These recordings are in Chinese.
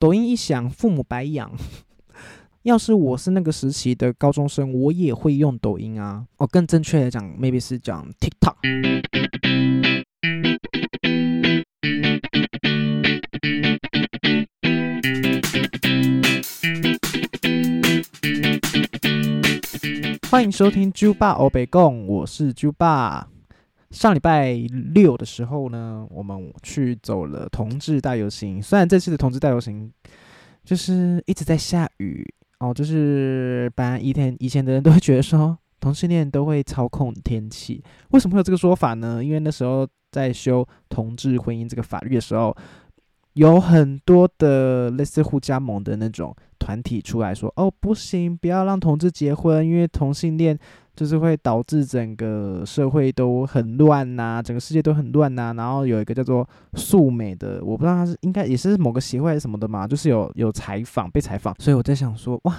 抖音一响，父母白养。要是我是那个时期的高中生，我也会用抖音啊。哦，更正确的讲，maybe 是讲 TikTok。欢迎收听猪爸欧北贡，我是猪爸。上礼拜六的时候呢，我们去走了同志大游行。虽然这次的同志大游行就是一直在下雨哦，就是本来以前以前的人都会觉得说同性恋都会操控天气，为什么会有这个说法呢？因为那时候在修同志婚姻这个法律的时候，有很多的类似互加盟的那种。团体出来说：“哦，不行，不要让同志结婚，因为同性恋就是会导致整个社会都很乱呐，整个世界都很乱呐。”然后有一个叫做素美的，我不知道他是应该也是某个协会什么的嘛，就是有有采访被采访，所以我在想说：“哇，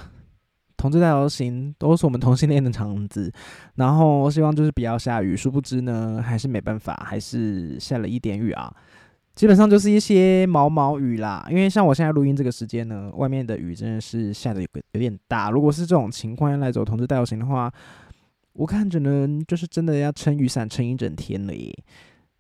同志大游行都是我们同性恋的场子，然后希望就是不要下雨。”殊不知呢，还是没办法，还是下了一点雨啊。基本上就是一些毛毛雨啦，因为像我现在录音这个时间呢，外面的雨真的是下的有个有点大。如果是这种情况要来走同志大游行的话，我看只能，就是真的要撑雨伞撑一整天了耶。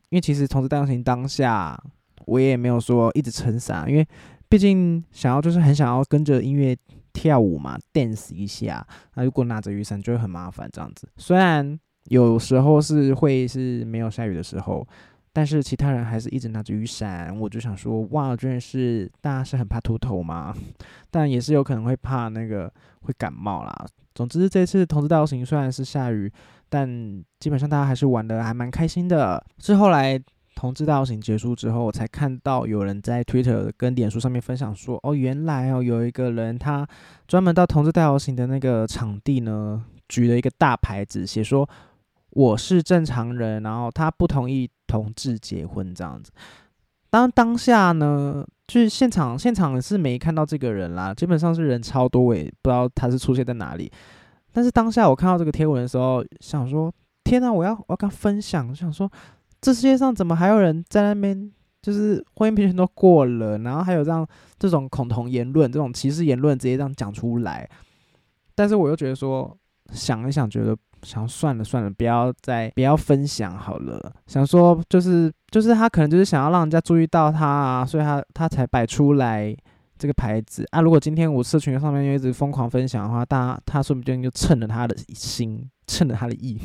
因为其实从这大游行当下，我也没有说一直撑伞，因为毕竟想要就是很想要跟着音乐跳舞嘛，dance 一下。那如果拿着雨伞就会很麻烦这样子。虽然有时候是会是没有下雨的时候。但是其他人还是一直拿着雨伞，我就想说，哇，真的是大家是很怕秃头吗？但也是有可能会怕那个会感冒啦。总之，这次同志大游行虽然是下雨，但基本上大家还是玩的还蛮开心的。是后来同志大游行结束之后，我才看到有人在 Twitter 跟脸书上面分享说，哦，原来哦有一个人他专门到同志大游行的那个场地呢，举了一个大牌子，写说。我是正常人，然后他不同意同志结婚这样子。当当下呢，就是现场现场是没看到这个人啦，基本上是人超多，我也不知道他是出现在哪里。但是当下我看到这个贴文的时候，想说：天呐，我要我要跟他分享，想说这世界上怎么还有人在那边，就是婚姻平权都过了，然后还有这样这种恐同言论、这种歧视言论直接这样讲出来。但是我又觉得说，想一想，觉得。想算了算了，不要再不要分享好了。想说就是就是他可能就是想要让人家注意到他啊，所以他他才摆出来这个牌子啊。如果今天我社群上面又一直疯狂分享的话，大家他说不定就蹭了他的心，蹭了他的意。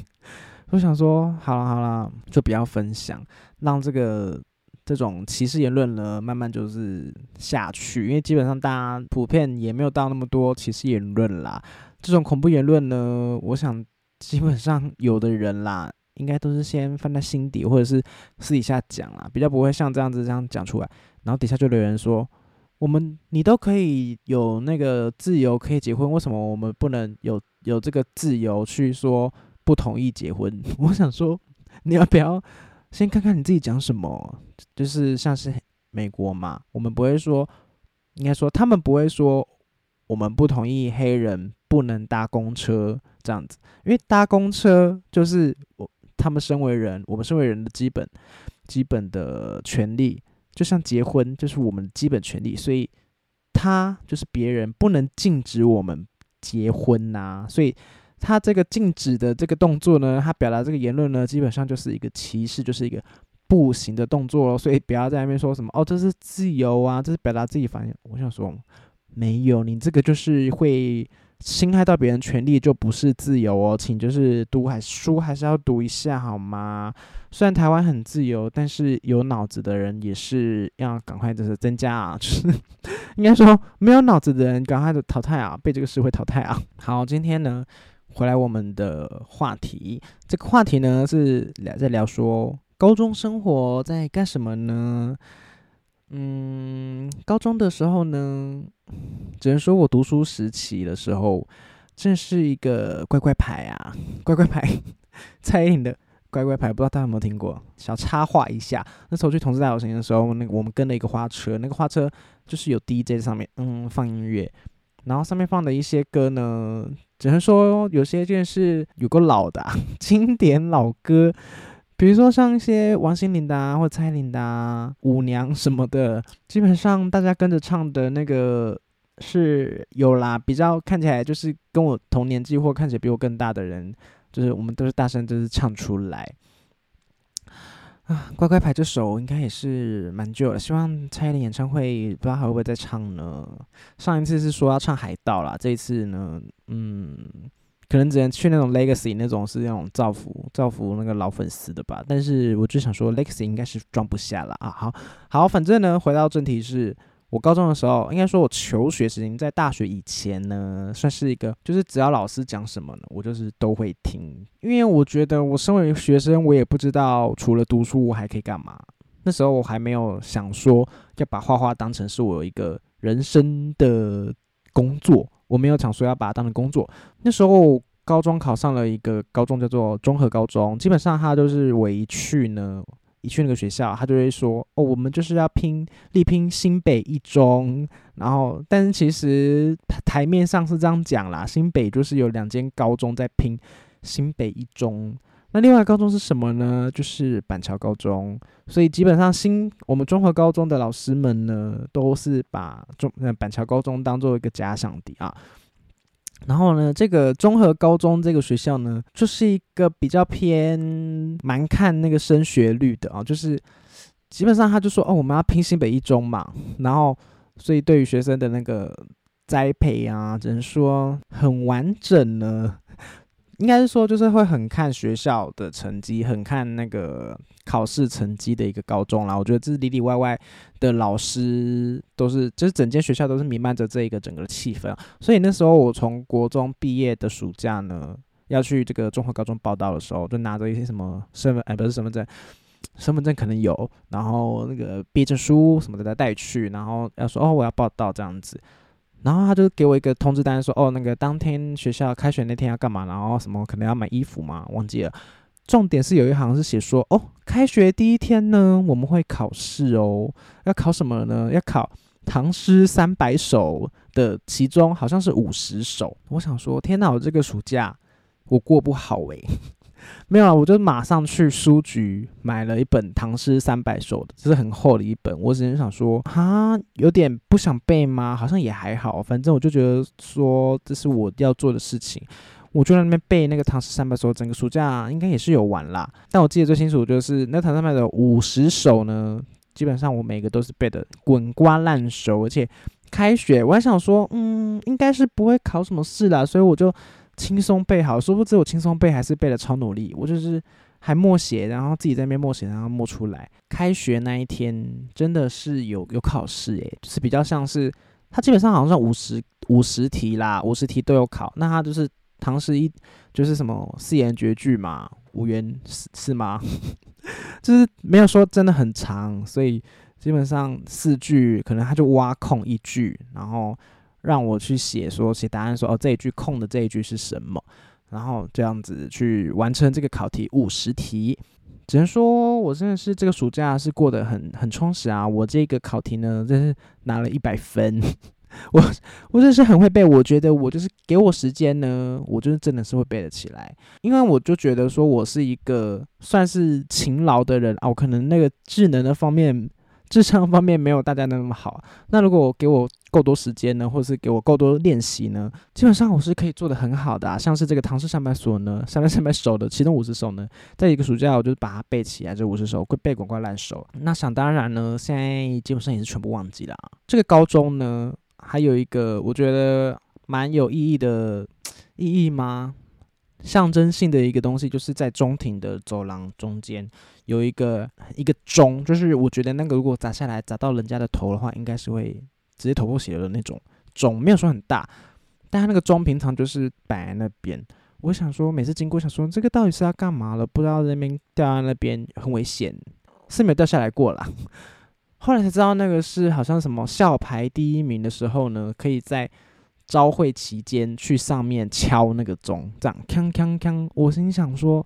我想说好了好了，就不要分享，让这个这种歧视言论呢慢慢就是下去，因为基本上大家普遍也没有到那么多歧视言论啦。这种恐怖言论呢，我想。基本上有的人啦，应该都是先放在心底，或者是私底下讲啦，比较不会像这样子这样讲出来。然后底下就留言说：“我们你都可以有那个自由可以结婚，为什么我们不能有有这个自由去说不同意结婚？” 我想说，你要不要先看看你自己讲什么？就是像是美国嘛，我们不会说，应该说他们不会说我们不同意黑人。不能搭公车这样子，因为搭公车就是我他们身为人，我们身为人的基本基本的权利，就像结婚就是我们基本权利，所以他就是别人不能禁止我们结婚呐，所以他这个禁止的这个动作呢，他表达这个言论呢，基本上就是一个歧视，就是一个不行的动作，所以不要在那边说什么哦，这是自由啊，这是表达自己反应，我想说没有，你这个就是会。侵害到别人权利就不是自由哦，请就是读还书还是要读一下好吗？虽然台湾很自由，但是有脑子的人也是要赶快就是增加啊，就是 应该说没有脑子的人赶快的淘汰啊，被这个社会淘汰啊。好，今天呢回来我们的话题，这个话题呢是聊在聊说高中生活在干什么呢？嗯，高中的时候呢，只能说我读书时期的时候，真是一个乖乖牌啊，乖乖牌。蔡依林的乖乖牌，不知道大家有没有听过？小插画一下，那时候去同志大游行的时候，那个我们跟了一个花车，那个花车就是有 DJ 在上面，嗯，放音乐，然后上面放的一些歌呢，只能说有些件是有个老的 经典老歌。比如说像一些王心凌的啊，或蔡依林的啊，舞娘什么的，基本上大家跟着唱的那个是有啦，比较看起来就是跟我同年纪或看起来比我更大的人，就是我们都是大声就是唱出来。啊，乖乖牌这首应该也是蛮旧了，希望蔡依林演唱会不知道还会不会再唱呢？上一次是说要唱海盗啦，这一次呢，嗯，可能只能去那种 Legacy 那种是那种造福造福那个老粉丝的吧。但是我就想说 Legacy 应该是装不下了啊。好好，反正呢，回到正题是。我高中的时候，应该说我求学时间在大学以前呢，算是一个，就是只要老师讲什么呢，我就是都会听。因为我觉得我身为学生，我也不知道除了读书我还可以干嘛。那时候我还没有想说要把画画当成是我一个人生的工作，我没有想说要把它当成工作。那时候高中考上了一个高中叫做综合高中，基本上他就是我一去呢。一去那个学校，他就会说：“哦，我们就是要拼力拼新北一中。”然后，但是其实台面上是这样讲啦，新北就是有两间高中在拼新北一中。那另外高中是什么呢？就是板桥高中。所以基本上新我们综合高中的老师们呢，都是把中呃板桥高中当做一个假想敌啊。然后呢，这个综合高中这个学校呢，就是一个比较偏蛮看那个升学率的啊，就是基本上他就说哦，我们要拼新北一中嘛，然后所以对于学生的那个栽培啊，只能说很完整呢。应该是说，就是会很看学校的成绩，很看那个考试成绩的一个高中啦。我觉得这是里里外外的老师都是，就是整间学校都是弥漫着这一个整个气氛。所以那时候我从国中毕业的暑假呢，要去这个综合高中报道的时候，就拿着一些什么身份，哎，不是身份证，身份证可能有，然后那个毕业证书什么的带去，然后要说哦，我要报道这样子。然后他就给我一个通知单，说：“哦，那个当天学校开学那天要干嘛？然后什么可能要买衣服嘛？忘记了。重点是有一行是写说：哦，开学第一天呢，我们会考试哦。要考什么呢？要考唐诗三百首的其中好像是五十首。我想说，天哪，我这个暑假我过不好诶。没有啊，我就马上去书局买了一本唐诗三百首的，这是很厚的一本。我只是想说，哈，有点不想背吗？好像也还好，反正我就觉得说这是我要做的事情。我就在那边背那个唐诗三百首，整个暑假应该也是有玩啦。但我记得最清楚就是那唐诗三百首五十首呢，基本上我每个都是背的滚瓜烂熟，而且开学我还想说，嗯，应该是不会考什么试啦，所以我就。轻松背好，殊不知我轻松背还是背的超努力。我就是还默写，然后自己在那边默写，然后默出来。开学那一天真的是有有考试诶，就是比较像是他基本上好像五十五十题啦，五十题都有考。那他就是唐诗一就是什么四言绝句嘛，五言是是吗？就是没有说真的很长，所以基本上四句可能他就挖空一句，然后。让我去写，说写答案，说哦这一句空的这一句是什么，然后这样子去完成这个考题五十题，只能说我真的是这个暑假是过得很很充实啊！我这个考题呢，真是拿了一百分，我我真的是很会背，我觉得我就是给我时间呢，我就是真的是会背得起来，因为我就觉得说我是一个算是勤劳的人啊，我可能那个智能的方面。智商方面没有大家那么好，那如果我给我够多时间呢，或者是给我够多练习呢，基本上我是可以做的很好的啊。像是这个唐诗三百首呢，三百三百首的其中五十首呢，在一个暑假我就把它背起来，这五十首会背滚瓜烂熟。那想当然呢，现在基本上也是全部忘记了。这个高中呢，还有一个我觉得蛮有意义的意义吗？象征性的一个东西，就是在中庭的走廊中间有一个一个钟，就是我觉得那个如果砸下来砸到人家的头的话，应该是会直接头破血流的那种钟，没有说很大，但他那个钟平常就是摆那边。我想说，每次经过想说这个到底是要干嘛了？不知道那边掉在那边很危险，是没有掉下来过啦。后来才知道那个是好像什么校排第一名的时候呢，可以在。朝会期间去上面敲那个钟，这样锵锵锵。我心想说，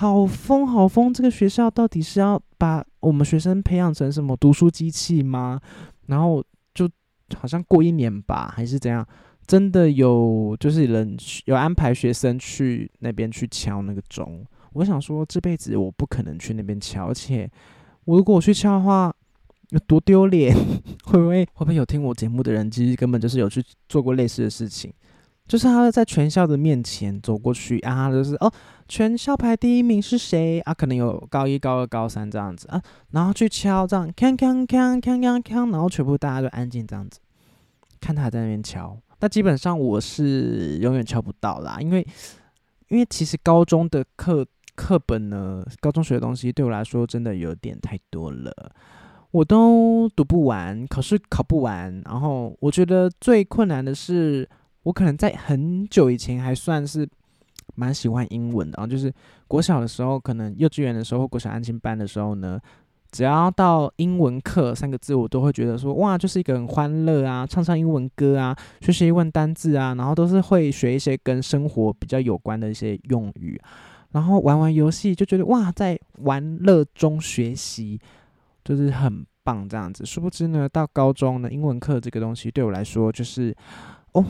好疯好疯！这个学校到底是要把我们学生培养成什么读书机器吗？然后就好像过一年吧，还是怎样？真的有就是人有安排学生去那边去敲那个钟。我想说这辈子我不可能去那边敲，而且我如果我去敲的话，有多丢脸？会不会会不会有听我节目的人，其实根本就是有去做过类似的事情？就是他在全校的面前走过去啊，就是哦，全校排第一名是谁啊？可能有高一、高二、高三这样子啊，然后去敲这样，锵锵锵锵锵锵，然后全部大家都安静这样子，看他在那边敲。那基本上我是永远敲不到啦，因为因为其实高中的课课本呢，高中学的东西对我来说真的有点太多了，我都读不完，考试考不完。然后我觉得最困难的是。我可能在很久以前还算是蛮喜欢英文的，啊就是国小的时候，可能幼稚园的时候，国小安亲班的时候呢，只要到英文课三个字，我都会觉得说哇，就是一个很欢乐啊，唱唱英文歌啊，学习英文单字啊，然后都是会学一些跟生活比较有关的一些用语，然后玩玩游戏就觉得哇，在玩乐中学习就是很棒这样子。殊不知呢，到高中呢，英文课这个东西对我来说就是哦。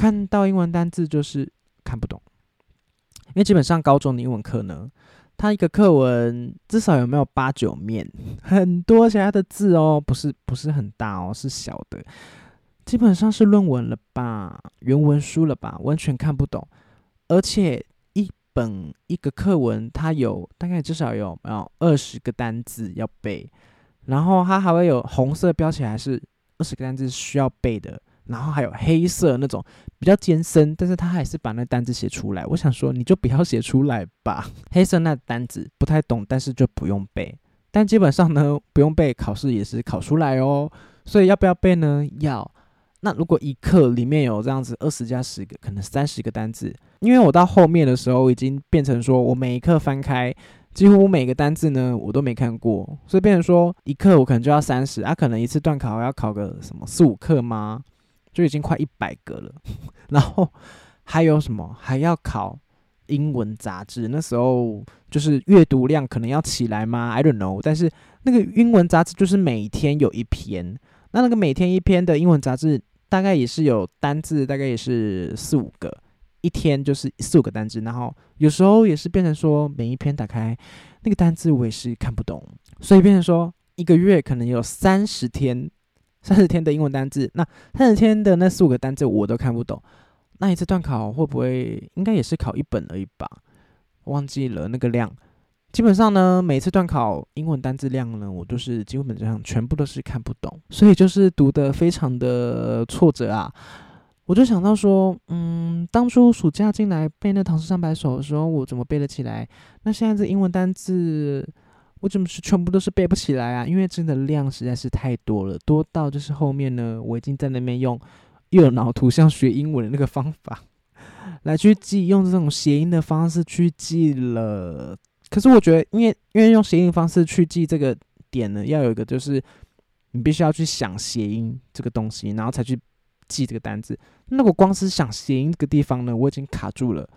看到英文单字就是看不懂，因为基本上高中的英文课呢，它一个课文至少有没有八九面，很多其他的字哦，不是不是很大哦，是小的，基本上是论文了吧，原文书了吧，完全看不懂。而且一本一个课文，它有大概至少有没有二十个单字要背，然后它还会有红色标起来是二十个单字需要背的。然后还有黑色那种比较艰深，但是他还是把那单字写出来。我想说，你就不要写出来吧。黑色那单子不太懂，但是就不用背。但基本上呢，不用背，考试也是考出来哦。所以要不要背呢？要。那如果一课里面有这样子二十加十个，可能三十个单字，因为我到后面的时候已经变成说我每一课翻开，几乎每个单字呢我都没看过，所以变成说一课我可能就要三十啊，可能一次段考要考个什么四五课吗？就已经快一百个了，然后还有什么还要考英文杂志？那时候就是阅读量可能要起来吗？I don't know。但是那个英文杂志就是每天有一篇，那那个每天一篇的英文杂志大概也是有单字，大概也是四五个，一天就是四五个单字。然后有时候也是变成说每一篇打开那个单字我也是看不懂，所以变成说一个月可能有三十天。三十天的英文单字，那三十天的那四五个单字我都看不懂。那一次段考会不会应该也是考一本而已吧？忘记了那个量。基本上呢，每次段考英文单字量呢，我都是基本上全部都是看不懂，所以就是读的非常的挫折啊。我就想到说，嗯，当初暑假进来背那唐诗三百首的时候，我怎么背得起来？那现在这英文单字。我怎么是全部都是背不起来啊？因为真的量实在是太多了，多到就是后面呢，我已经在那边用右脑图像学英文的那个方法来去记，用这种谐音的方式去记了。可是我觉得，因为因为用谐音方式去记这个点呢，要有一个就是你必须要去想谐音这个东西，然后才去记这个单字。那我光是想谐音这个地方呢，我已经卡住了。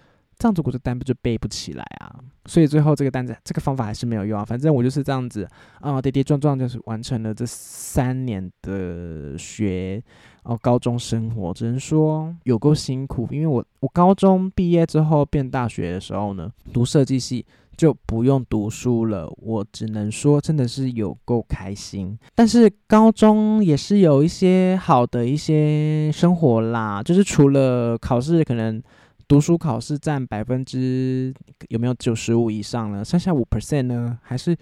这样子我的单不就背不起来啊？所以最后这个单子这个方法还是没有用啊。反正我就是这样子啊，跌跌撞撞就是完成了这三年的学哦高中生活，只能说有够辛苦。因为我我高中毕业之后变大学的时候呢，读设计系就不用读书了，我只能说真的是有够开心。但是高中也是有一些好的一些生活啦，就是除了考试可能。读书考试占百分之有没有九十五以上呢？剩下五 percent 呢，还是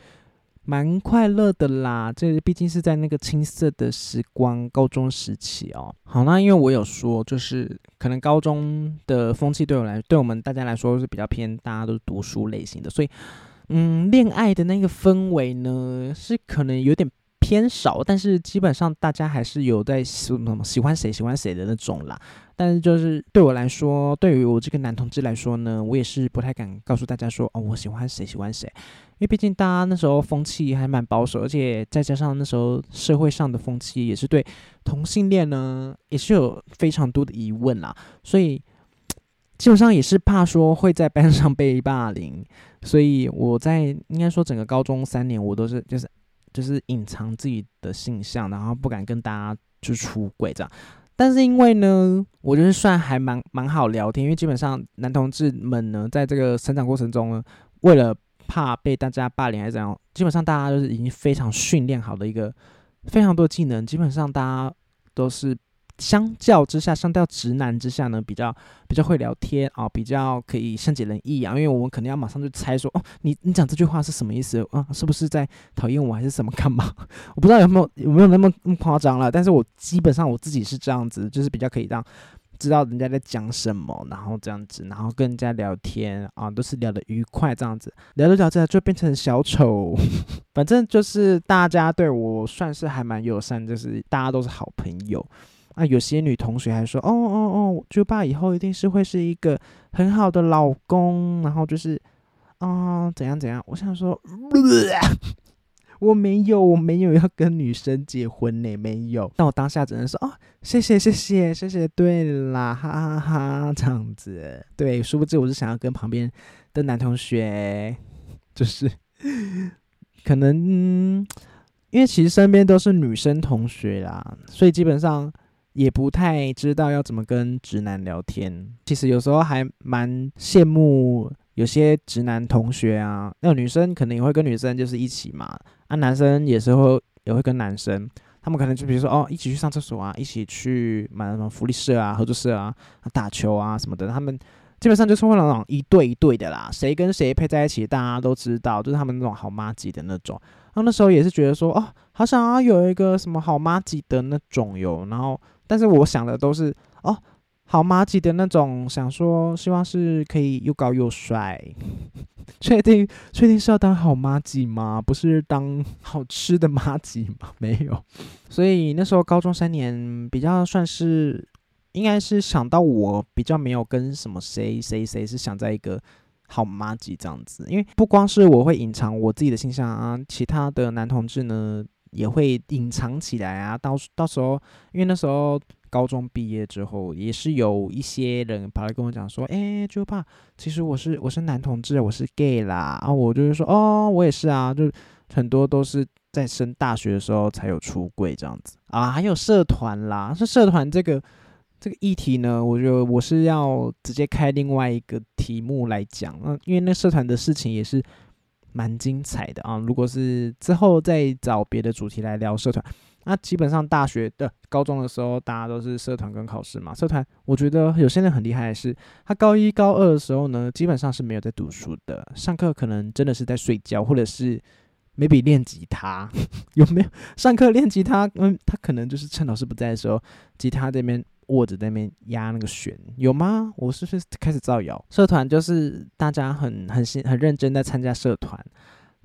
蛮快乐的啦。这毕竟是在那个青涩的时光，高中时期哦。好，那因为我有说，就是可能高中的风气对我来，对我们大家来说是比较偏大家都是读书类型的，所以嗯，恋爱的那个氛围呢，是可能有点。偏少，但是基本上大家还是有在喜喜欢谁喜欢谁的那种啦。但是就是对我来说，对于我这个男同志来说呢，我也是不太敢告诉大家说哦，我喜欢谁喜欢谁，因为毕竟大家那时候风气还蛮保守，而且再加上那时候社会上的风气也是对同性恋呢也是有非常多的疑问啦，所以基本上也是怕说会在班上被霸凌，所以我在应该说整个高中三年我都是就是。就是隐藏自己的性向，然后不敢跟大家就出轨这样。但是因为呢，我觉得算还蛮蛮好聊天，因为基本上男同志们呢，在这个成长过程中呢，为了怕被大家霸凌还是怎样，基本上大家都是已经非常训练好的一个非常多技能，基本上大家都是。相较之下，相较直男之下呢，比较比较会聊天啊，比较可以善解人意啊。因为我们肯定要马上就猜说，哦，你你讲这句话是什么意思啊？是不是在讨厌我还是什么干嘛？我不知道有没有有没有那么那么夸张了。但是我基本上我自己是这样子，就是比较可以让知道人家在讲什么，然后这样子，然后跟人家聊天啊，都是聊得愉快这样子，聊着聊着就变成小丑。反正就是大家对我算是还蛮友善，就是大家都是好朋友。啊，有些女同学还说，哦哦哦，就爸以后一定是会是一个很好的老公，然后就是，啊，怎样怎样？我想说，我没有，我没有要跟女生结婚呢，没有。但我当下只能说，哦，谢谢谢谢谢谢，对啦，哈哈哈，这样子，对，殊不知我是想要跟旁边的男同学，就是可能，因为其实身边都是女生同学啦，所以基本上。也不太知道要怎么跟直男聊天，其实有时候还蛮羡慕有些直男同学啊，那女生可能也会跟女生就是一起嘛，啊，男生也是会也会跟男生，他们可能就比如说哦，一起去上厕所啊，一起去买什么福利社啊、合作社啊、打球啊什么的，他们基本上就是会那种一对一对的啦，谁跟谁配在一起，大家都知道，就是他们那种好妈级的那种。然后那时候也是觉得说，哦，好想要有一个什么好妈级的那种哟，然后。但是我想的都是哦，好马吉的那种，想说希望是可以又高又帅，确定确定是要当好马吉吗？不是当好吃的马吉吗？没有，所以那时候高中三年比较算是，应该是想到我比较没有跟什么谁谁谁是想在一个好马吉这样子，因为不光是我会隐藏我自己的形象啊，其他的男同志呢。也会隐藏起来啊，到到时候，因为那时候高中毕业之后，也是有一些人跑来跟我讲说，哎，就怕，其实我是我是男同志，我是 gay 啦，啊，我就是说，哦，我也是啊，就很多都是在升大学的时候才有出柜这样子啊，还有社团啦，是社团这个这个议题呢，我觉得我是要直接开另外一个题目来讲，嗯，因为那社团的事情也是。蛮精彩的啊！如果是之后再找别的主题来聊社团，那基本上大学的、高中的时候，大家都是社团跟考试嘛。社团，我觉得有些人很厉害的是，他高一、高二的时候呢，基本上是没有在读书的，上课可能真的是在睡觉，或者是 maybe 练吉他。有没有上课练吉他？嗯，他可能就是趁老师不在的时候，吉他这边。握着那边压那个弦，有吗？我是不是开始造谣？社团就是大家很很很认真在参加社团，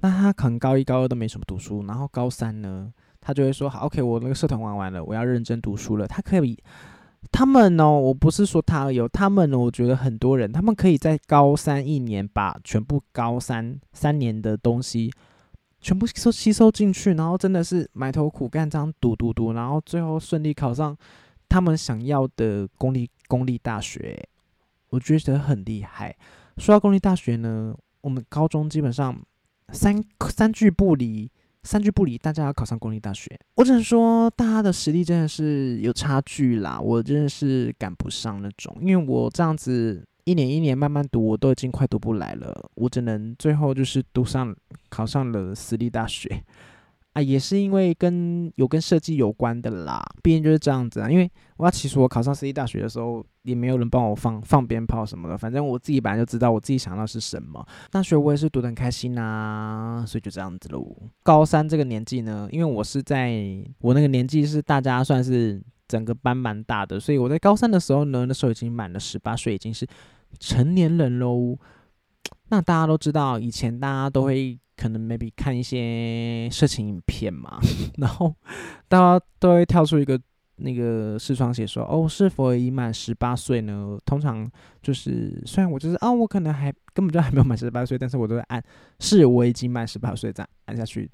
那他可能高一高二都没什么读书，然后高三呢，他就会说好，OK，我那个社团玩完了，我要认真读书了。他可以，他们呢，我不是说他有，他们呢，我觉得很多人，他们可以在高三一年把全部高三三年的东西全部吸收吸收进去，然后真的是埋头苦干这样读读读，然后最后顺利考上。他们想要的公立公立大学，我觉得很厉害。说到公立大学呢，我们高中基本上三三句不离，三句不离，大家要考上公立大学。我只能说，大家的实力真的是有差距啦，我真的是赶不上那种。因为我这样子一年一年慢慢读，我都已经快读不来了。我只能最后就是读上考上了私立大学。啊，也是因为跟有跟设计有关的啦，毕竟就是这样子啊。因为我其实我考上私立大学的时候，也没有人帮我放放鞭炮什么的，反正我自己本来就知道我自己想要是什么。大学我也是读得很开心呐，所以就这样子喽。高三这个年纪呢，因为我是在我那个年纪是大家算是整个班蛮大的，所以我在高三的时候呢，那时候已经满了十八岁，已经是成年人喽。那大家都知道，以前大家都会。可能 maybe 看一些色情影片嘛，然后大家都会跳出一个那个视窗写说，哦，是否已满十八岁呢？通常就是虽然我就是啊，我可能还根本就还没有满十八岁，但是我都会按是我已经满十八岁这样按下去。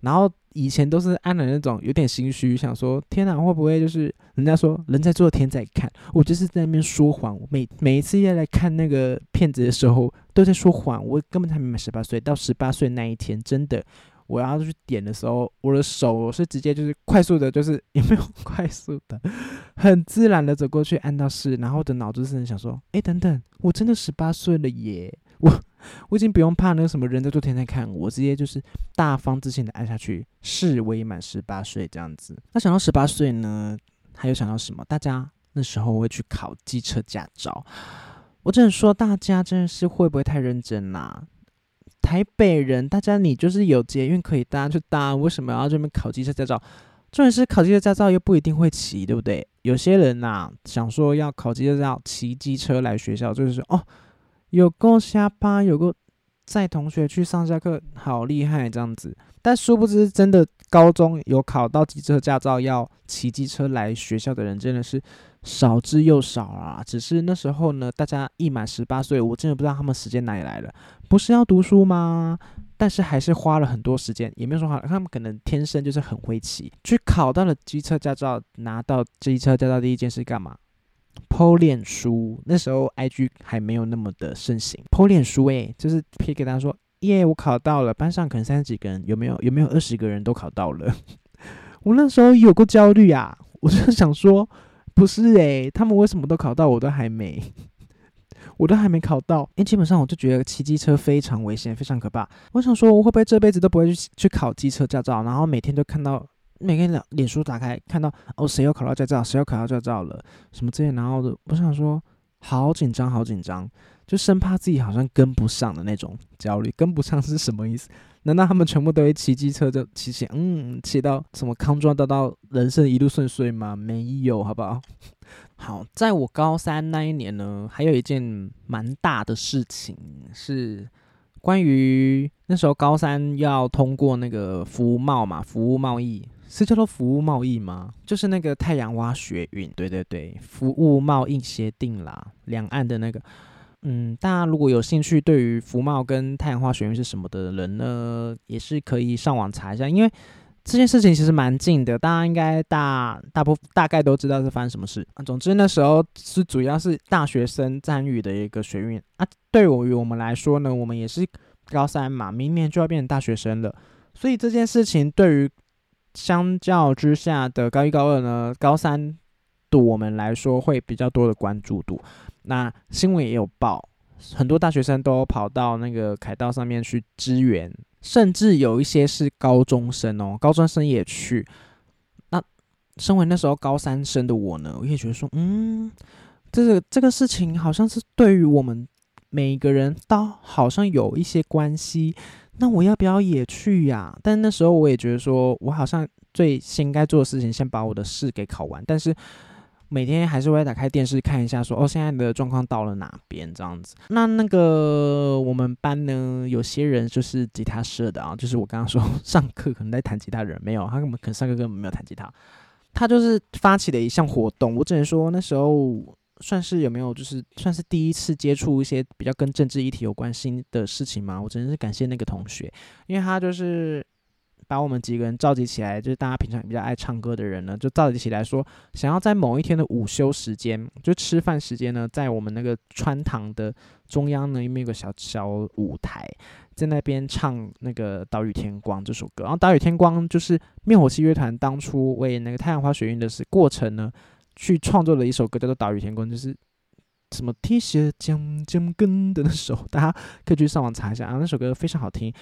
然后以前都是按的那种，有点心虚，想说天哪，会不会就是人家说人在做天在看，我就是在那边说谎。每每一次要来看那个片子的时候，都在说谎。我根本还没满十八岁，到十八岁那一天，真的我要去点的时候，我的手是直接就是快速的，就是有没有快速的，很自然的走过去按到是，然后的脑子是想说，哎，等等，我真的十八岁了耶，我。我已经不用怕那个什么人在做天在看我，直接就是大方自信的按下去，视为满十八岁这样子。那想到十八岁呢，还有想到什么？大家那时候会去考机车驾照，我只能说大家真的是会不会太认真啦？台北人，大家你就是有捷运可以搭就搭，为什么要这边考机车驾照？重点是考机车驾照又不一定会骑，对不对？有些人呐想说要考机车驾照，骑机车来学校，就是说哦，有够瞎趴，有个载同学去上下课，好厉害这样子。但殊不知，真的高中有考到机车驾照要骑机车来学校的人，真的是少之又少啊。只是那时候呢，大家一满十八岁，我真的不知道他们时间哪里来的，不是要读书吗？但是还是花了很多时间，也没有说好，他们可能天生就是很会骑，去考到了机车驾照，拿到机车驾照第一件事干嘛？剖脸书。那时候 IG 还没有那么的盛行，剖脸书诶，就是贴给大家说，耶，我考到了，班上可能三十几个人，有没有？有没有二十个人都考到了？我那时候有过焦虑啊，我就想说，不是诶，他们为什么都考到，我都还没？我都还没考到，因为基本上我就觉得骑机车非常危险，非常可怕。我想说，我会不会这辈子都不会去去考机车驾照？然后每天都看到，每天脸脸书打开看到，哦，谁又考到驾照，谁又考到驾照了，什么这些，然后的，我想说，好紧张，好紧张，就生怕自己好像跟不上的那种焦虑。跟不上 是什么意思？难道他们全部都会骑机车就骑骑，嗯，骑到什么康庄大道，人生一路顺遂吗？没有，好不好？好，在我高三那一年呢，还有一件蛮大的事情是关于那时候高三要通过那个服务贸嘛，服务贸易是叫做服务贸易吗？就是那个太阳花学运，对对对，服务贸易协定啦，两岸的那个。嗯，大家如果有兴趣，对于福茂跟太阳花学院是什么的人呢，也是可以上网查一下，因为这件事情其实蛮近的，大家应该大大部大概都知道是发生什么事。总之那时候是主要是大学生参与的一个学运啊。对于我们来说呢，我们也是高三嘛，明年就要变成大学生了，所以这件事情对于相较之下的高一高二呢，高三的我们来说会比较多的关注度。那新闻也有报，很多大学生都跑到那个凯道上面去支援，甚至有一些是高中生哦，高中生也去。那身为那时候高三生的我呢，我也觉得说，嗯，这个这个事情好像是对于我们每一个人都好像有一些关系。那我要不要也去呀？但那时候我也觉得说，我好像最先该做的事情，先把我的试给考完，但是。每天还是会打开电视看一下，说哦，现在的状况到了哪边这样子。那那个我们班呢，有些人就是吉他社的啊，就是我刚刚说上课可能在弹吉他的人，没有，他根本可能上课根本没有弹吉他。他就是发起的一项活动，我只能说那时候算是有没有，就是算是第一次接触一些比较跟政治议题有关系的事情嘛。我真的是感谢那个同学，因为他就是。把我们几个人召集起来，就是大家平常比较爱唱歌的人呢，就召集起来说，想要在某一天的午休时间，就吃饭时间呢，在我们那个穿堂的中央呢，因为有个小小舞台，在那边唱那个《岛屿天光》这首歌。然后《岛屿天光》就是灭火器乐团当初为那个太阳花学运的是过程呢，去创作了一首歌，叫做《岛屿天空》，就是什么铁血将将跟的那首，大家可以去上网查一下啊，那首歌非常好听。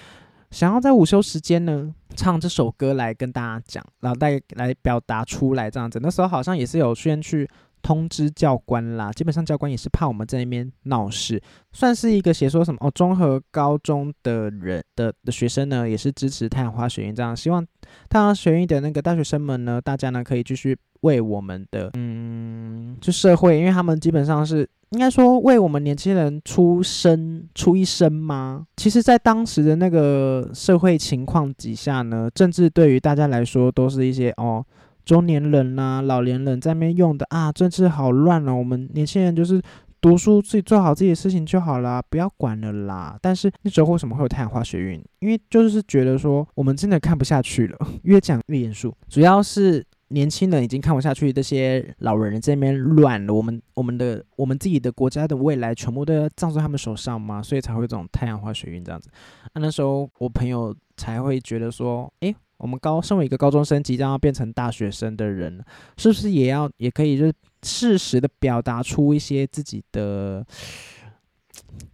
想要在午休时间呢唱这首歌来跟大家讲，然后带来表达出来这样子。那时候好像也是有先去通知教官啦，基本上教官也是怕我们在那边闹事，算是一个写说什么哦。综合高中的人的的学生呢，也是支持太阳花学运这样，希望太阳学运的那个大学生们呢，大家呢可以继续为我们的嗯，就社会，因为他们基本上是。应该说为我们年轻人出生出一生吗？其实，在当时的那个社会情况底下呢，政治对于大家来说都是一些哦，中年人呐、老年人在那边用的啊，政治好乱哦。我们年轻人就是读书，自己做好自己的事情就好啦，不要管了啦。但是那时候为什么会有太阳花学运？因为就是觉得说我们真的看不下去了，越讲越严肃，主要是。年轻人已经看不下去这些老人这边乱了，我们我们的我们自己的国家的未来全部都要葬在他们手上吗？所以才会这种太阳花学运这样子。那那时候我朋友才会觉得说，诶，我们高身为一个高中生即将要变成大学生的人，是不是也要也可以就是适时的表达出一些自己的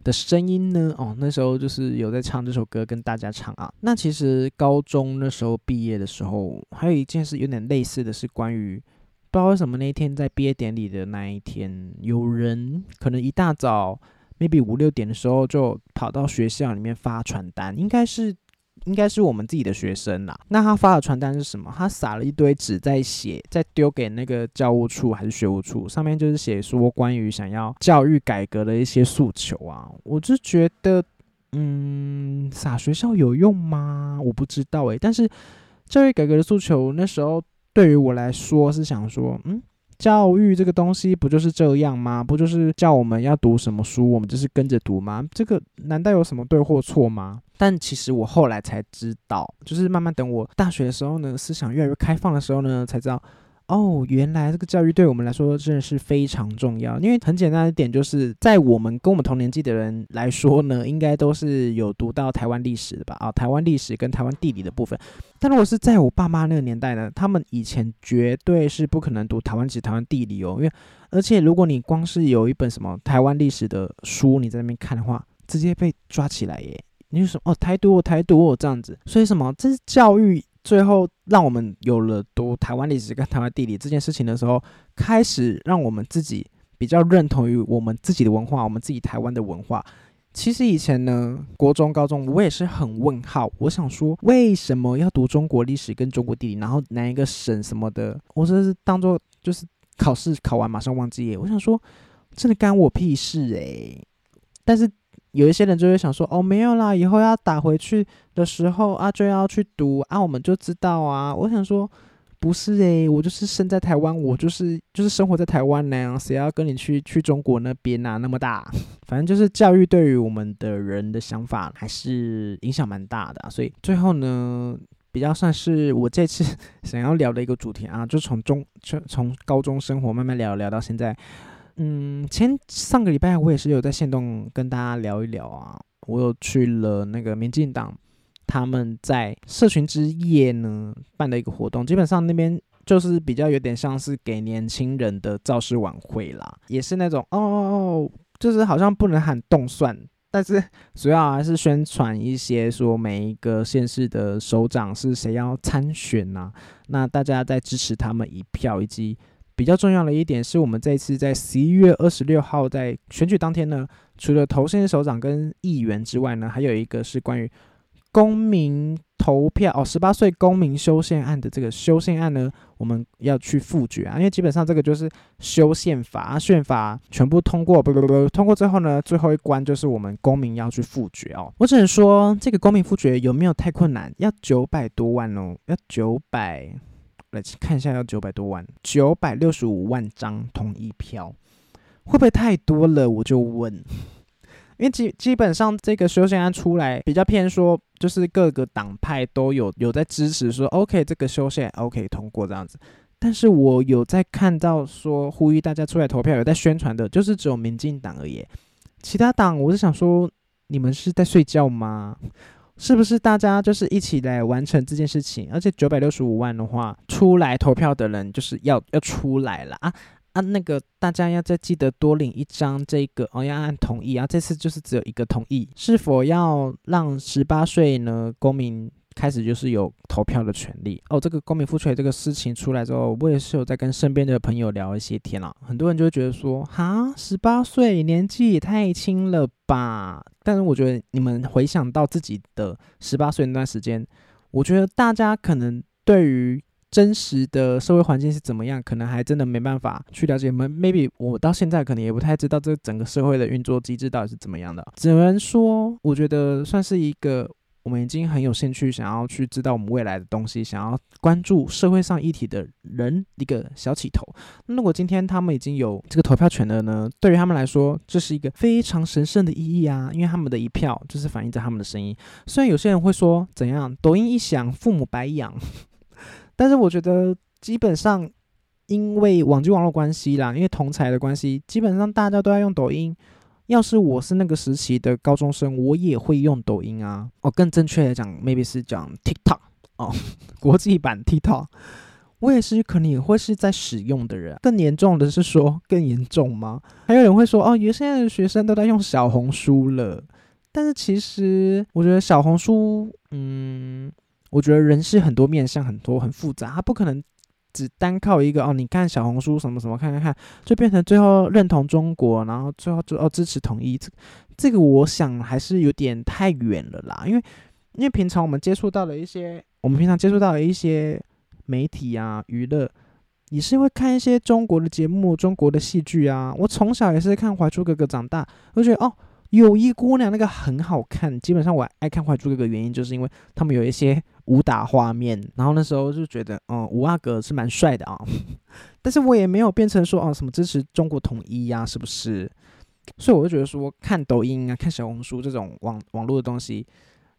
的声音呢？哦，那时候就是有在唱这首歌，跟大家唱啊。那其实高中那时候毕业的时候，还有一件事有点类似的是关于。不知道为什么那一天在毕业典礼的那一天，有人可能一大早，maybe 五六点的时候就跑到学校里面发传单，应该是应该是我们自己的学生啦。那他发的传单是什么？他撒了一堆纸在写，在丢给那个教务处还是学务处，上面就是写说关于想要教育改革的一些诉求啊。我就觉得，嗯，撒学校有用吗？我不知道诶。但是教育改革的诉求那时候。对于我来说是想说，嗯，教育这个东西不就是这样吗？不就是叫我们要读什么书，我们就是跟着读吗？这个难道有什么对或错吗？但其实我后来才知道，就是慢慢等我大学的时候呢，思想越来越开放的时候呢，才知道。哦，原来这个教育对我们来说真的是非常重要。因为很简单的点，就是在我们跟我们同年纪的人来说呢，应该都是有读到台湾历史的吧？啊，台湾历史跟台湾地理的部分。但如果是在我爸妈那个年代呢，他们以前绝对是不可能读台湾史、台湾地理哦。因为而且如果你光是有一本什么台湾历史的书，你在那边看的话，直接被抓起来耶。你就说哦，台独我，台独我这样子。所以什么？这是教育。最后，让我们有了读台湾历史跟台湾地理这件事情的时候，开始让我们自己比较认同于我们自己的文化，我们自己台湾的文化。其实以前呢，国中、高中我也是很问号，我想说为什么要读中国历史跟中国地理，然后哪一个省什么的，我这是当做就是考试考完马上忘记。我想说，真的干我屁事诶。但是。有一些人就会想说，哦，没有啦，以后要打回去的时候啊，就要去读啊，我们就知道啊。我想说，不是诶，我就是生在台湾，我就是就是生活在台湾呢，谁要跟你去去中国那边啊？那么大，反正就是教育对于我们的人的想法还是影响蛮大的。所以最后呢，比较算是我这次 想要聊的一个主题啊，就从中从从高中生活慢慢聊聊到现在。嗯，前上个礼拜我也是有在线动跟大家聊一聊啊，我有去了那个民进党他们在社群之夜呢办的一个活动，基本上那边就是比较有点像是给年轻人的造势晚会啦，也是那种哦，就是好像不能喊动算，但是主要还是宣传一些说每一个县市的首长是谁要参选呐，那大家在支持他们一票以及。比较重要的一点是我们这次在十一月二十六号在选举当天呢，除了投县首长跟议员之外呢，还有一个是关于公民投票哦，十八岁公民修宪案的这个修宪案呢，我们要去复决啊，因为基本上这个就是修宪法，宪法全部通过，不不不，通过之后呢，最后一关就是我们公民要去复决哦。我只能说，这个公民复决有没有太困难？要九百多万哦，要九百。来看一下，要九百多万，九百六十五万张同意票，会不会太多了？我就问，因为基基本上这个修宪案出来，比较偏说，就是各个党派都有有在支持说，OK，这个修宪 OK 通过这样子。但是我有在看到说，呼吁大家出来投票，有在宣传的，就是只有民进党而已。其他党，我是想说，你们是在睡觉吗？是不是大家就是一起来完成这件事情？而且九百六十五万的话，出来投票的人就是要要出来了啊啊！那个大家要再记得多领一张这个哦，要按同意啊。这次就是只有一个同意，是否要让十八岁呢公民？开始就是有投票的权利哦。这个公民复权这个事情出来之后，我也是有在跟身边的朋友聊一些天了。很多人就会觉得说，哈，十八岁年纪也太轻了吧？但是我觉得你们回想到自己的十八岁那段时间，我觉得大家可能对于真实的社会环境是怎么样，可能还真的没办法去了解。们 maybe 我到现在可能也不太知道这整个社会的运作机制到底是怎么样的。只能说，我觉得算是一个。我们已经很有兴趣，想要去知道我们未来的东西，想要关注社会上议题的人一个小起头。那如果今天他们已经有这个投票权了呢？对于他们来说，这是一个非常神圣的意义啊！因为他们的一票就是反映着他们的声音。虽然有些人会说怎样，抖音一响，父母白养，但是我觉得基本上因为网际网络关系啦，因为同财的关系，基本上大家都在用抖音。要是我是那个时期的高中生，我也会用抖音啊。哦，更正确的讲，maybe 是讲 TikTok 哦，国际版 TikTok。我也是可能也会是在使用的人。更严重的是说，更严重吗？还有人会说，哦，有现在的学生都在用小红书了。但是其实，我觉得小红书，嗯，我觉得人是很多面向，很多很复杂，它不可能只单靠一个哦。你看小红书什么什么，看看看，就变成最后认同中国，然后最后就哦支持统一。这这个我想还是有点太远了啦。因为因为平常我们接触到的一些，我们平常接触到的一些媒体啊，娱乐，也是会看一些中国的节目、中国的戏剧啊。我从小也是看《还珠格格》长大，我觉得哦。友谊姑娘那个很好看，基本上我爱看《还珠格格》原因就是因为他们有一些武打画面，然后那时候就觉得，嗯，五阿哥是蛮帅的啊。但是我也没有变成说，哦，什么支持中国统一呀，是不是？所以我就觉得说，看抖音啊，看小红书这种网网络的东西，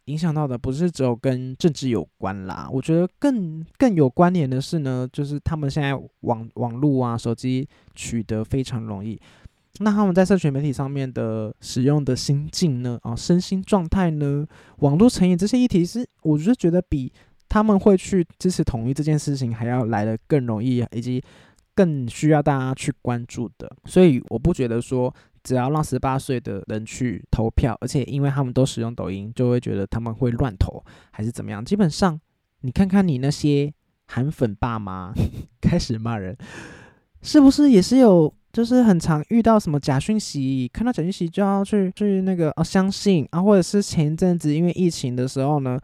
影响到的不是只有跟政治有关啦。我觉得更更有关联的是呢，就是他们现在网网络啊，手机取得非常容易。那他们在社群媒体上面的使用的心境呢？啊，身心状态呢？网络成瘾这些议题是，我就觉得比他们会去支持统一这件事情还要来的更容易，以及更需要大家去关注的。所以我不觉得说，只要让十八岁的人去投票，而且因为他们都使用抖音，就会觉得他们会乱投还是怎么样？基本上，你看看你那些韩粉爸妈 开始骂人，是不是也是有？就是很常遇到什么假讯息，看到假讯息就要去去那个哦相信啊，或者是前一阵子因为疫情的时候呢，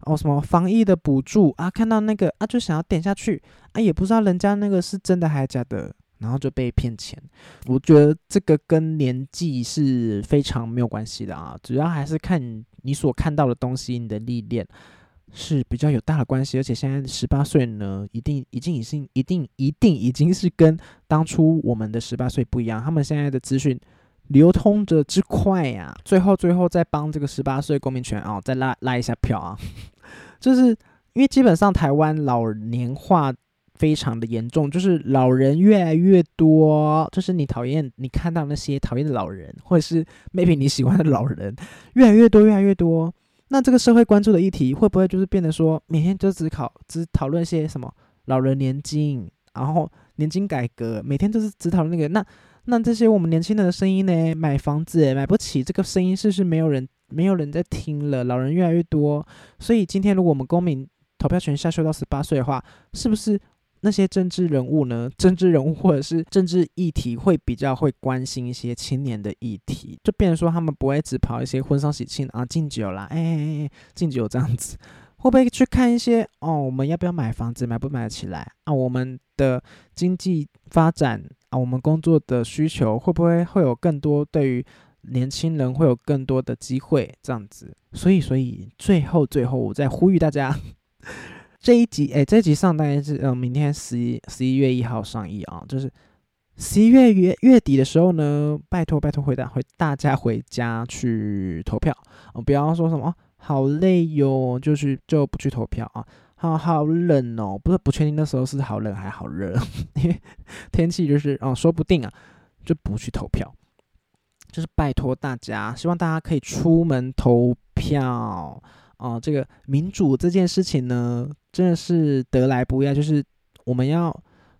哦什么防疫的补助啊，看到那个啊就想要点下去啊，也不知道人家那个是真的还是假的，然后就被骗钱。我觉得这个跟年纪是非常没有关系的啊，主要还是看你所看到的东西，你的历练。是比较有大的关系，而且现在十八岁呢，一定已经已经一定一定已经是跟当初我们的十八岁不一样。他们现在的资讯流通着之快呀！最后最后再帮这个十八岁公民权啊，再拉拉一下票啊！就是因为基本上台湾老年化非常的严重，就是老人越来越多，就是你讨厌你看到那些讨厌的老人，或者是 maybe 你喜欢的老人，越来越多越来越多。那这个社会关注的议题会不会就是变得说，每天就只考只讨论些什么老人年金，然后年金改革，每天都是只讨论那个？那那这些我们年轻人的声音呢？买房子买不起，这个声音是不是没有人没有人在听了？老人越来越多，所以今天如果我们公民投票权下修到十八岁的话，是不是？那些政治人物呢？政治人物或者是政治议题会比较会关心一些青年的议题，就变成说他们不会只跑一些婚丧喜庆啊、敬酒啦，哎哎哎，敬酒这样子，会不会去看一些哦？我们要不要买房子？买不买得起来啊？我们的经济发展啊，我们工作的需求会不会会有更多？对于年轻人会有更多的机会这样子。所以，所以最后最后，我再呼吁大家。这一集，哎，这一集上大概是，嗯，明天十一十一月一号上映啊，就是十一月月月底的时候呢，拜托拜托回答回大家回家去投票，哦，不要说什么好累哟，就是就不去投票啊，好好冷哦，不是不确定那时候是好冷还好热，因为天气就是，哦，说不定啊，就不去投票，就是拜托大家，希望大家可以出门投票。哦，这个民主这件事情呢，真的是得来不易啊。就是我们要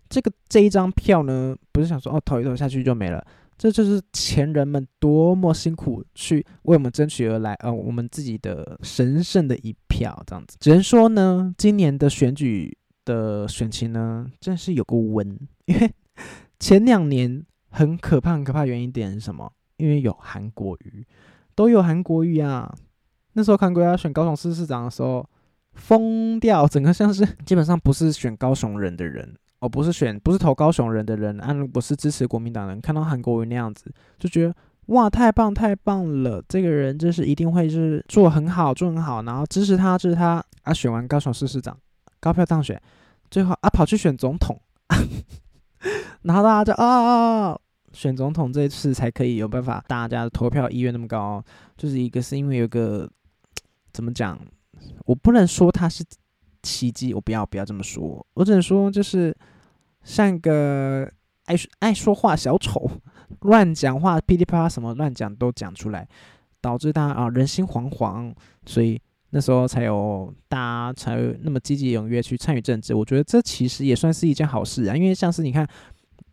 这个这一张票呢，不是想说哦投一投下去就没了，这就是前人们多么辛苦去为我们争取而来，呃，我们自己的神圣的一票，这样子。只能说呢，今年的选举的选情呢，真是有个温，因为前两年很可怕、很可怕，原因点是什么？因为有韩国瑜，都有韩国瑜啊。那时候看过要选高雄市市长的时候，疯掉，整个像是 基本上不是选高雄人的人，哦，不是选不是投高雄人的人，啊，不是支持国民党人，看到韩国瑜那样子，就觉得哇，太棒太棒了，这个人就是一定会是做很好做很好，然后支持他支持他，啊，选完高雄市市长，高票当选，最后啊跑去选总统，然后大家就啊。选总统这一次才可以有办法，大家的投票意愿那么高，就是一个是因为有个。怎么讲？我不能说他是奇迹，我不要不要这么说，我只能说就是像个爱爱说话小丑，乱讲话噼里啪啦什么乱讲都讲出来，导致他啊人心惶惶，所以那时候才有大家才那么积极踊跃去参与政治。我觉得这其实也算是一件好事啊，因为像是你看，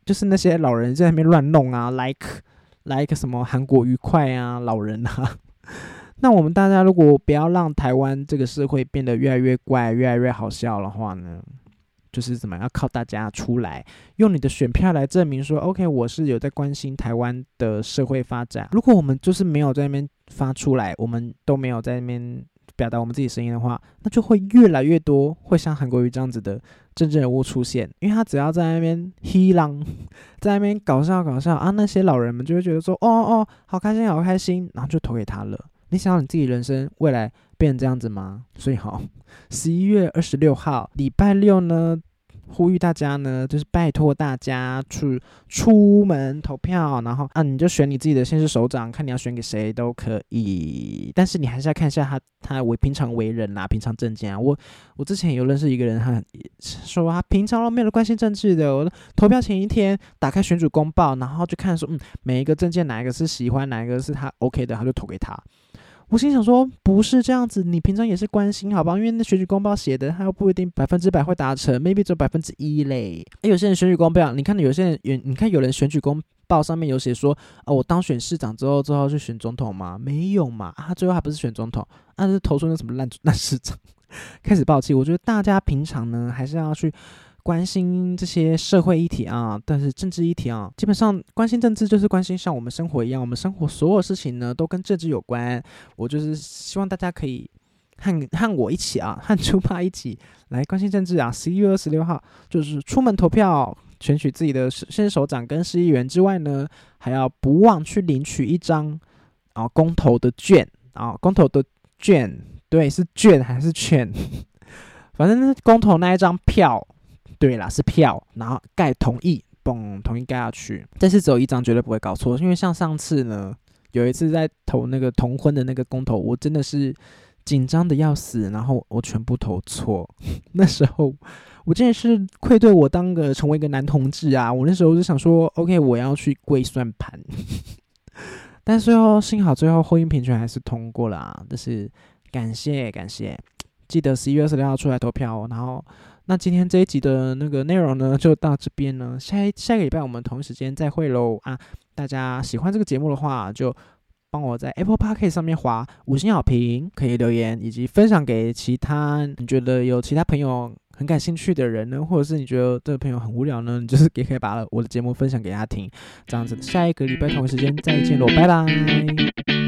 就是那些老人在那边乱弄啊，like like 什么韩国愉快啊，老人啊。那我们大家如果不要让台湾这个社会变得越来越怪、越来越好笑的话呢，就是怎么样靠大家出来，用你的选票来证明说，OK，我是有在关心台湾的社会发展。如果我们就是没有在那边发出来，我们都没有在那边表达我们自己声音的话，那就会越来越多会像韩国瑜这样子的政治人物出现，因为他只要在那边嘿浪，在那边搞笑搞笑啊，那些老人们就会觉得说，哦哦，好开心好开心，然后就投给他了。你想要你自己人生未来变成这样子吗？所以好，十一月二十六号礼拜六呢，呼吁大家呢，就是拜托大家去出门投票，然后啊，你就选你自己的县市首长，看你要选给谁都可以，但是你还是要看一下他他为平常为人啊，平常政见啊。我我之前有认识一个人，他说他平常都没有关心政治的，我投票前一天打开选举公报，然后就看说，嗯，每一个证件哪一个是喜欢，哪一个是他 OK 的，他就投给他。我心想说，不是这样子，你平常也是关心，好吧？因为那选举公报写的，他又不一定百分之百会达成，maybe 只有百分之一嘞。哎，有些人选举公报，你看有些人，你看有人选举公报上面有写说，啊，我当选市长之后，之后去选总统吗？没有嘛，他最后还不是选总统，那是投出那什么烂烂市长，开始暴气。我觉得大家平常呢，还是要去。关心这些社会议题啊，但是政治议题啊，基本上关心政治就是关心像我们生活一样，我们生活所有事情呢都跟政治有关。我就是希望大家可以和和我一起啊，和猪八一起 来关心政治啊。十一月二十六号就是出门投票，选取自己的县首长跟市议员之外呢，还要不忘去领取一张啊公投的券啊，公投的券，对，是券还是券？反正公投那一张票。对啦，是票，然后盖同意，嘣，同意盖下去。但是只有一张，绝对不会搞错。因为像上次呢，有一次在投那个同婚的那个公投，我真的是紧张的要死，然后我全部投错。那时候我真的是愧对我当个成为一个男同志啊！我那时候就想说，OK，我要去跪算盘。但最后幸好最后婚姻平权还是通过了啊！但是感谢感谢，记得十一月二十六号出来投票，然后。那今天这一集的那个内容呢，就到这边呢。下一下个礼拜我们同一时间再会喽啊！大家喜欢这个节目的话，就帮我在 Apple Park 上面划五星好评，可以留言以及分享给其他你觉得有其他朋友很感兴趣的人呢，或者是你觉得这个朋友很无聊呢，你就是 也可以把我的节目分享给他听。这样子，下一个礼拜同一时间再见喽，拜拜。